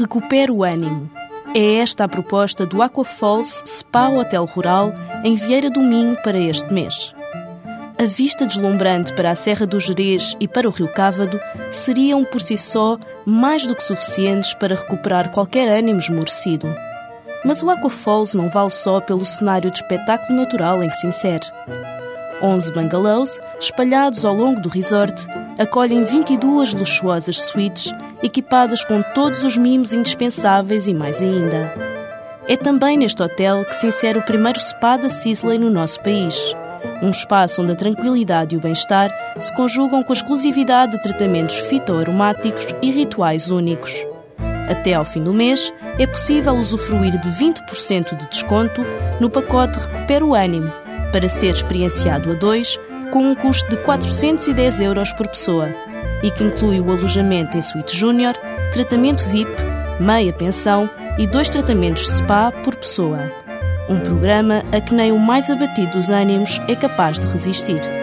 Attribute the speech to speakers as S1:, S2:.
S1: Recupere o ânimo. É esta a proposta do Aqua Falls Spa Hotel Rural em Vieira do Minho para este mês. A vista deslumbrante para a Serra do Jerez e para o Rio Cávado seriam por si só mais do que suficientes para recuperar qualquer ânimo esmorecido. Mas o Aqua Falls não vale só pelo cenário de espetáculo natural em que se insere. 11 bungalows, espalhados ao longo do resort, acolhem 22 luxuosas suítes equipadas com todos os mimos indispensáveis e mais ainda. É também neste hotel que se insere o primeiro spa da Sisley no nosso país. Um espaço onde a tranquilidade e o bem-estar se conjugam com a exclusividade de tratamentos fitoaromáticos e rituais únicos. Até ao fim do mês, é possível usufruir de 20% de desconto no pacote Recupera o Ânimo, para ser experienciado a dois, com um custo de 410 euros por pessoa e que inclui o alojamento em suíte júnior, tratamento VIP, meia pensão e dois tratamentos SPA por pessoa. Um programa a que nem o mais abatido dos ânimos é capaz de resistir.